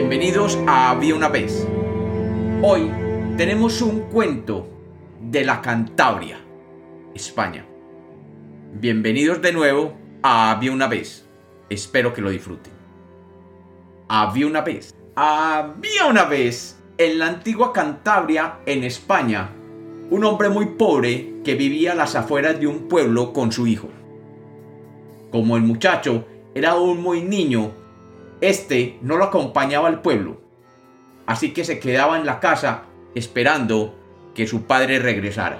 Bienvenidos a Había una vez. Hoy tenemos un cuento de la Cantabria, España. Bienvenidos de nuevo a Había una vez. Espero que lo disfruten. Había una vez. Había una vez en la antigua Cantabria, en España, un hombre muy pobre que vivía a las afueras de un pueblo con su hijo. Como el muchacho era aún muy niño, este no lo acompañaba al pueblo, así que se quedaba en la casa esperando que su padre regresara.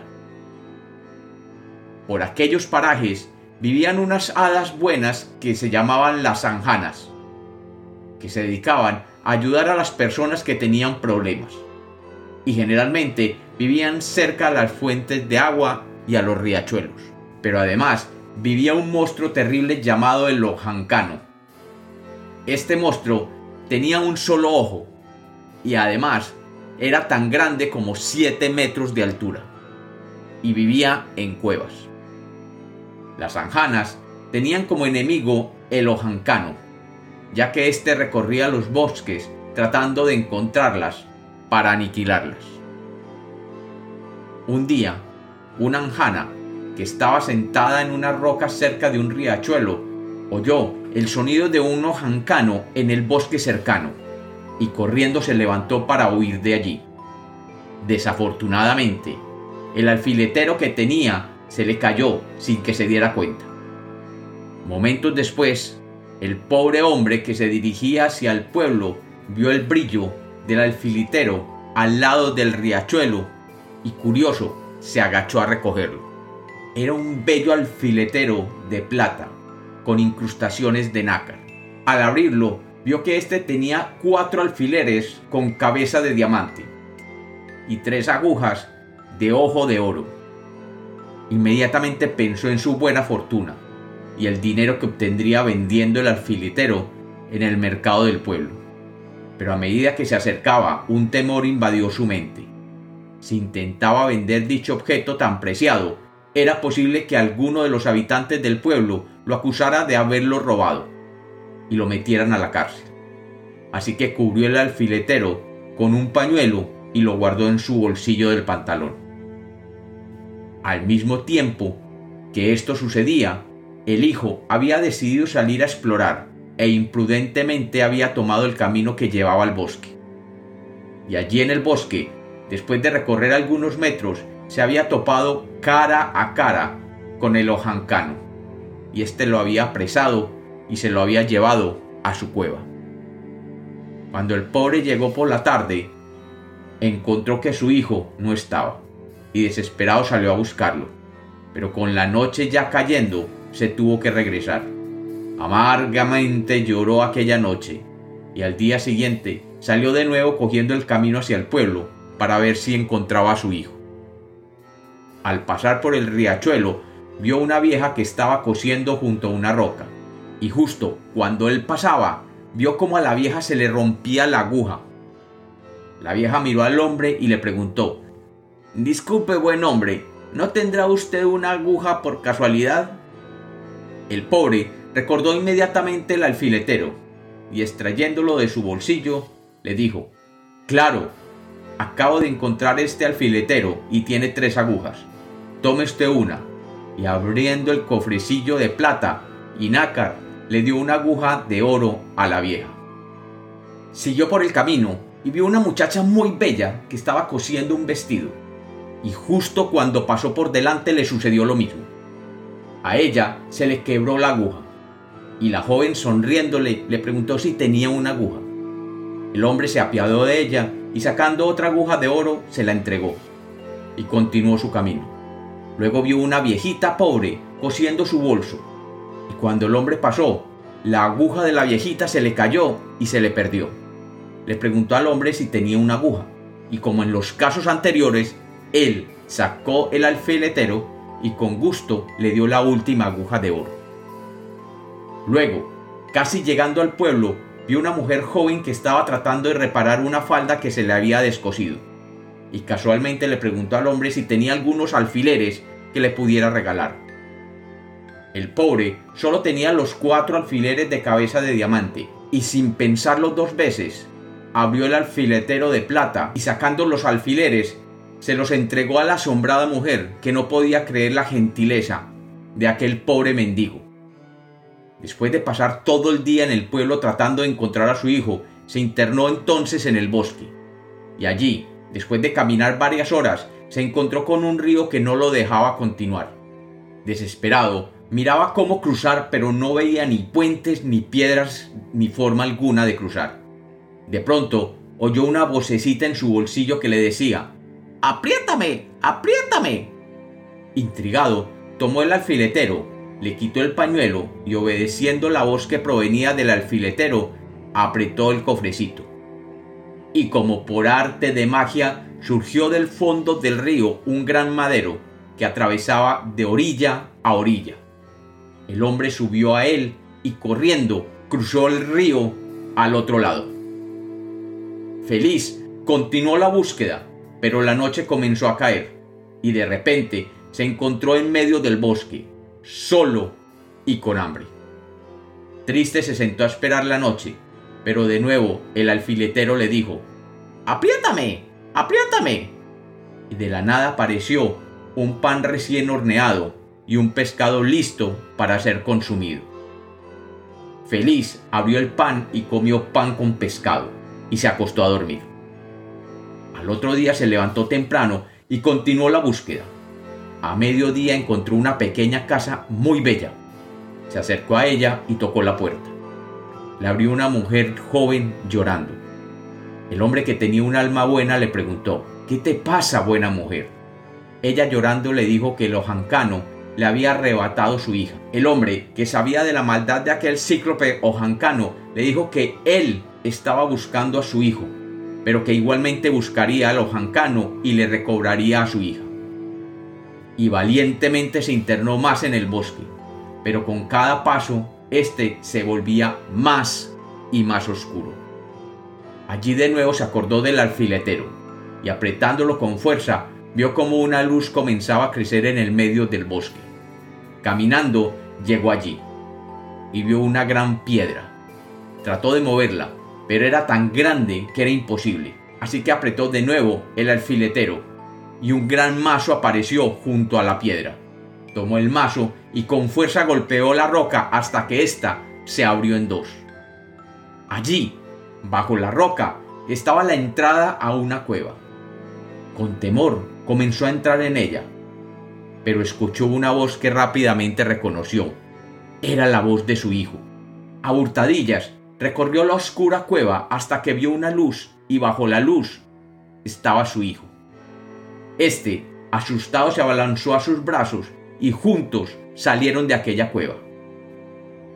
Por aquellos parajes vivían unas hadas buenas que se llamaban las zanjanas, que se dedicaban a ayudar a las personas que tenían problemas, y generalmente vivían cerca a las fuentes de agua y a los riachuelos. Pero además vivía un monstruo terrible llamado el Ojancano. Este monstruo tenía un solo ojo y además era tan grande como 7 metros de altura y vivía en cuevas. Las anjanas tenían como enemigo el Ojancano, ya que éste recorría los bosques tratando de encontrarlas para aniquilarlas. Un día, una anjana que estaba sentada en una roca cerca de un riachuelo oyó el sonido de un ojancano en el bosque cercano y corriendo se levantó para huir de allí. Desafortunadamente, el alfiletero que tenía se le cayó sin que se diera cuenta. Momentos después, el pobre hombre que se dirigía hacia el pueblo vio el brillo del alfiletero al lado del riachuelo y curioso se agachó a recogerlo. Era un bello alfiletero de plata con incrustaciones de nácar. Al abrirlo, vio que éste tenía cuatro alfileres con cabeza de diamante y tres agujas de ojo de oro. Inmediatamente pensó en su buena fortuna y el dinero que obtendría vendiendo el alfiletero en el mercado del pueblo. Pero a medida que se acercaba, un temor invadió su mente. Si intentaba vender dicho objeto tan preciado, era posible que alguno de los habitantes del pueblo lo acusara de haberlo robado y lo metieran a la cárcel. Así que cubrió el alfiletero con un pañuelo y lo guardó en su bolsillo del pantalón. Al mismo tiempo que esto sucedía, el hijo había decidido salir a explorar e imprudentemente había tomado el camino que llevaba al bosque. Y allí en el bosque, después de recorrer algunos metros, se había topado cara a cara con el ojancano, y éste lo había apresado y se lo había llevado a su cueva. Cuando el pobre llegó por la tarde, encontró que su hijo no estaba, y desesperado salió a buscarlo, pero con la noche ya cayendo, se tuvo que regresar. Amargamente lloró aquella noche, y al día siguiente salió de nuevo cogiendo el camino hacia el pueblo para ver si encontraba a su hijo al pasar por el riachuelo, vio una vieja que estaba cosiendo junto a una roca. Y justo cuando él pasaba, vio como a la vieja se le rompía la aguja. La vieja miró al hombre y le preguntó, Disculpe, buen hombre, ¿no tendrá usted una aguja por casualidad? El pobre recordó inmediatamente el alfiletero y extrayéndolo de su bolsillo, le dijo, Claro, acabo de encontrar este alfiletero y tiene tres agujas tome usted una. Y abriendo el cofrecillo de plata y nácar, le dio una aguja de oro a la vieja. Siguió por el camino y vio una muchacha muy bella que estaba cosiendo un vestido. Y justo cuando pasó por delante le sucedió lo mismo. A ella se le quebró la aguja y la joven sonriéndole le preguntó si tenía una aguja. El hombre se apiadó de ella y sacando otra aguja de oro se la entregó y continuó su camino. Luego vio una viejita pobre cosiendo su bolso. Y cuando el hombre pasó, la aguja de la viejita se le cayó y se le perdió. Le preguntó al hombre si tenía una aguja. Y como en los casos anteriores, él sacó el alfiletero y con gusto le dio la última aguja de oro. Luego, casi llegando al pueblo, vio una mujer joven que estaba tratando de reparar una falda que se le había descosido y casualmente le preguntó al hombre si tenía algunos alfileres que le pudiera regalar. El pobre solo tenía los cuatro alfileres de cabeza de diamante y sin pensarlo dos veces, abrió el alfiletero de plata y sacando los alfileres, se los entregó a la asombrada mujer que no podía creer la gentileza de aquel pobre mendigo. Después de pasar todo el día en el pueblo tratando de encontrar a su hijo, se internó entonces en el bosque. Y allí, después de caminar varias horas, se encontró con un río que no lo dejaba continuar. Desesperado, miraba cómo cruzar, pero no veía ni puentes, ni piedras, ni forma alguna de cruzar. De pronto, oyó una vocecita en su bolsillo que le decía, ¡Apriétame! ¡Apriétame! Intrigado, tomó el alfiletero, le quitó el pañuelo y obedeciendo la voz que provenía del alfiletero, apretó el cofrecito. Y como por arte de magia, surgió del fondo del río un gran madero que atravesaba de orilla a orilla. El hombre subió a él y corriendo cruzó el río al otro lado. Feliz continuó la búsqueda, pero la noche comenzó a caer y de repente se encontró en medio del bosque, solo y con hambre. Triste se sentó a esperar la noche, pero de nuevo el alfiletero le dijo, ¡Apriétame! ¡Apriétame! Y de la nada apareció un pan recién horneado y un pescado listo para ser consumido. Feliz abrió el pan y comió pan con pescado y se acostó a dormir. Al otro día se levantó temprano y continuó la búsqueda. A mediodía encontró una pequeña casa muy bella. Se acercó a ella y tocó la puerta. Le abrió una mujer joven llorando. El hombre que tenía un alma buena le preguntó, ¿qué te pasa, buena mujer? Ella llorando le dijo que el ojancano le había arrebatado su hija. El hombre, que sabía de la maldad de aquel cíclope ojancano, le dijo que él estaba buscando a su hijo, pero que igualmente buscaría al ojancano y le recobraría a su hija. Y valientemente se internó más en el bosque, pero con cada paso este se volvía más y más oscuro. Allí de nuevo se acordó del alfiletero, y apretándolo con fuerza, vio como una luz comenzaba a crecer en el medio del bosque. Caminando, llegó allí, y vio una gran piedra. Trató de moverla, pero era tan grande que era imposible, así que apretó de nuevo el alfiletero, y un gran mazo apareció junto a la piedra. Tomó el mazo y con fuerza golpeó la roca hasta que ésta se abrió en dos. Allí, bajo la roca, estaba la entrada a una cueva. Con temor comenzó a entrar en ella, pero escuchó una voz que rápidamente reconoció. Era la voz de su hijo. A hurtadillas recorrió la oscura cueva hasta que vio una luz y bajo la luz estaba su hijo. Este, asustado, se abalanzó a sus brazos y juntos salieron de aquella cueva.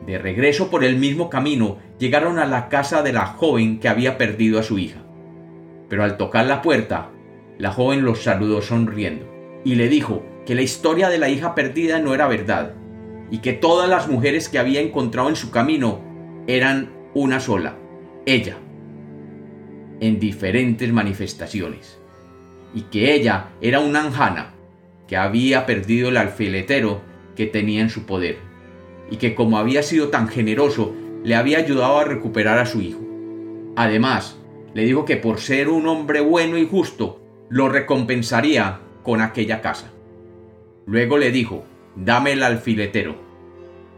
De regreso por el mismo camino llegaron a la casa de la joven que había perdido a su hija. Pero al tocar la puerta, la joven los saludó sonriendo y le dijo que la historia de la hija perdida no era verdad y que todas las mujeres que había encontrado en su camino eran una sola, ella, en diferentes manifestaciones, y que ella era una anjana que había perdido el alfiletero que tenía en su poder, y que como había sido tan generoso, le había ayudado a recuperar a su hijo. Además, le dijo que por ser un hombre bueno y justo, lo recompensaría con aquella casa. Luego le dijo, dame el alfiletero.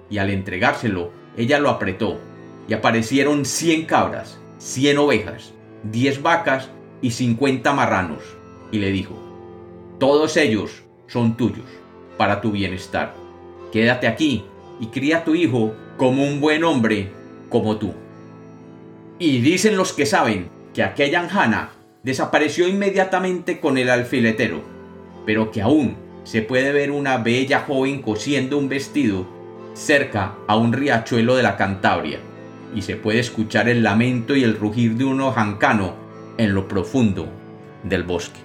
Y al entregárselo, ella lo apretó, y aparecieron cien cabras, cien ovejas, diez vacas y cincuenta marranos. Y le dijo, todos ellos son tuyos, para tu bienestar. Quédate aquí y cría a tu hijo como un buen hombre como tú. Y dicen los que saben que aquella anjana desapareció inmediatamente con el alfiletero, pero que aún se puede ver una bella joven cosiendo un vestido cerca a un riachuelo de la Cantabria, y se puede escuchar el lamento y el rugir de un ojancano en lo profundo del bosque.